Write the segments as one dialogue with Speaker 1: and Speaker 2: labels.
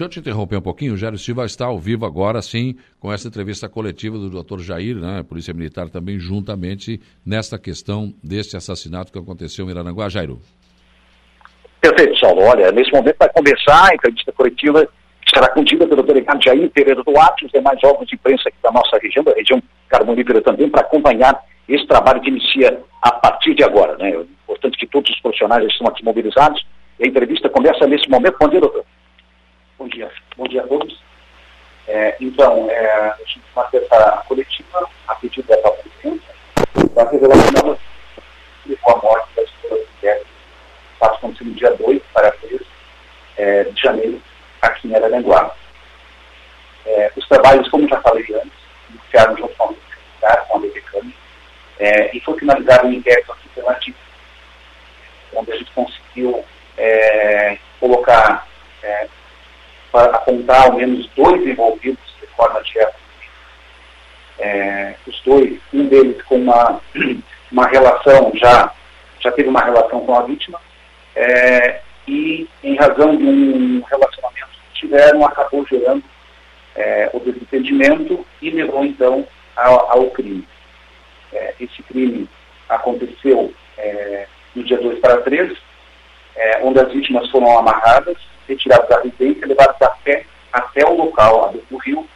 Speaker 1: Deixa eu te interromper um pouquinho. O Jairo Silva está ao vivo agora, sim, com essa entrevista coletiva do doutor Jair, né, Polícia Militar também, juntamente nesta questão deste assassinato que aconteceu em Irananguá. Jairo.
Speaker 2: Perfeito, Saulo. Olha, nesse momento vai começar a entrevista coletiva que será conduzida pelo delegado Jair Pereira Duarte e os demais órgãos de imprensa aqui da nossa região, da região carbonífera também, para acompanhar esse trabalho que inicia a partir de agora. Né? É importante que todos os profissionais estão aqui mobilizados. A entrevista começa nesse momento. Bom dia, doutor. Dia. Bom dia a todos. É, então, é, a gente faz essa coletiva a pedido dessa presidência para revelar com a morte das duas mulheres. Fato aconteceu no dia 2 para 3 é, de janeiro, aqui em Araranguá. É, os trabalhos, como já falei antes, iniciaram junto com a com a americana, é, e foi finalizado um inquérito aqui pela TIP, onde a gente conseguiu é, colocar, para apontar ao menos dois envolvidos de forma direta. É, os dois, um deles com uma, uma relação, já, já teve uma relação com a vítima, é, e em razão de um relacionamento que tiveram, acabou gerando é, o desentendimento e levou então ao, ao crime. É, esse crime aconteceu é, no dia 2 para 3, é, onde as vítimas foram amarradas, retiradas da residência, levadas a pé até o local do rio,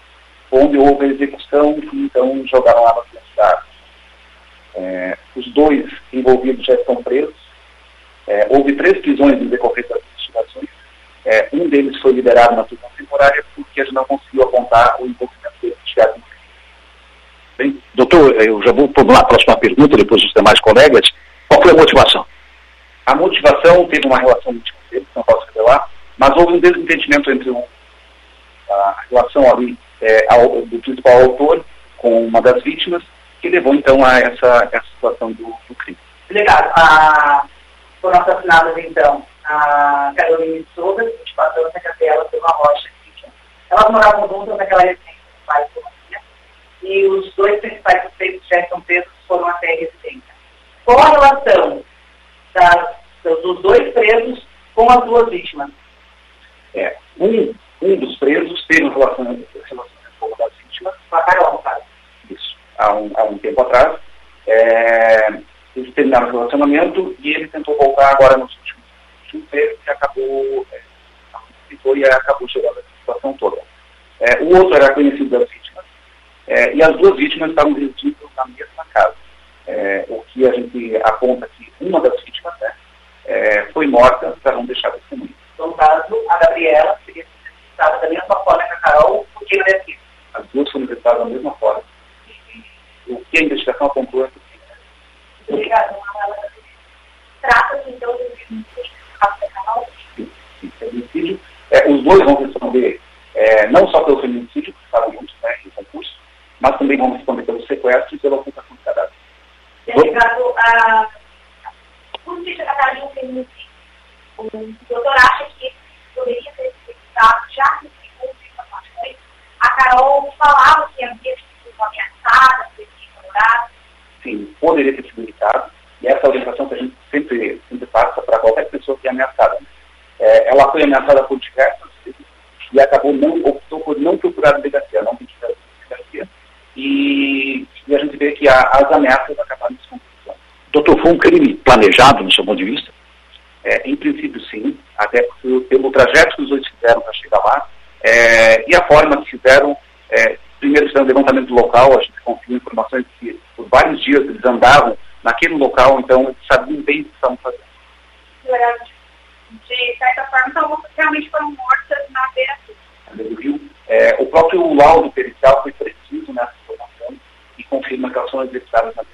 Speaker 2: onde houve a execução e então jogaram armas na cidade. É, os dois envolvidos já estão presos. É, houve três prisões em decorrência das investigações. É, um deles foi liberado na prisão temporária porque a gente não conseguiu apontar o envolvimento dele investigado Bem, doutor, eu já vou para a próxima pergunta, depois dos demais colegas. Qual foi a motivação? A motivação teve uma relação íntima dele, não posso revelar, mas houve um desentendimento entre a relação ali é, ao, do principal autor com uma das vítimas, que levou então a essa, essa situação do, do crime.
Speaker 3: Delegado, a, foram assassinadas então a Carolina de Souza, 24 anos, a Gabriela Silva Rocha, Elas moravam juntas naquela residência, pai e os dois principais suspeitos já estão presos foram até a residência. Qual a relação das, dos dois presos com as duas vítimas?
Speaker 2: Um, um dos presos teve um relacionamento, com uma das vítimas.
Speaker 3: Com a sabe?
Speaker 2: Isso, há um, há um tempo atrás. É, eles terminaram o relacionamento e ele tentou voltar agora nos últimos, últimos meses e acabou, é, e acabou gerando essa situação toda. É, o outro era conhecido das vítimas é, e as duas vítimas estavam residindo na mesma casa. É, o que a gente aponta que uma das vítimas né, é, foi morta para não deixar testemunho.
Speaker 3: No caso, a Gabriela seria registrada da mesma forma que a Carol, porque ela é filha.
Speaker 2: As duas foram registradas da mesma forma. o que a investigação apontou é que
Speaker 3: Obrigada. Trata-se então de
Speaker 2: feminicídio. É, os dois vão responder é, não só pelo feminicídio, que estavam juntos né, em concurso, mas também vamos responder pelo sequestro e pela ocultação de cadáver.
Speaker 3: Delegado, a... por que trataria um feminicídio? O doutor acha que poderia ter sido já que, segundo informações, a Carol falava que havia sido ameaçada, que sido ignorada?
Speaker 2: Sim, poderia ter sido evitado. E essa é a orientação que a gente sempre, sempre passa para qualquer pessoa que é ameaçada. É, ela foi ameaçada por diversas vezes e acabou não, optou por não procurar delegacia, não pedir delegacia e, e a gente vê que a, as ameaças acabaram se. Doutor, foi um crime planejado no seu ponto de vista? É, em princípio, sim, até pelo, pelo trajeto que os dois fizeram para chegar lá é, e a forma que fizeram. É, primeiro, fizeram um levantamento local, a gente conseguiu informações que por vários dias eles andavam naquele local, então eles sabiam bem o que estavam fazendo.
Speaker 3: De certa forma, então, realmente foram mortas na beira
Speaker 2: do rio. É, o próprio laudo pericial foi preciso nessa informação e confirma que elas são executadas na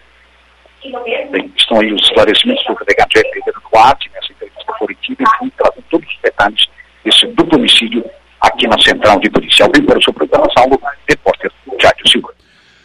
Speaker 2: Bem, estão aí os esclarecimentos do delegado Jeff Pedro Duarte nessa Central de Policial Militar, sob programação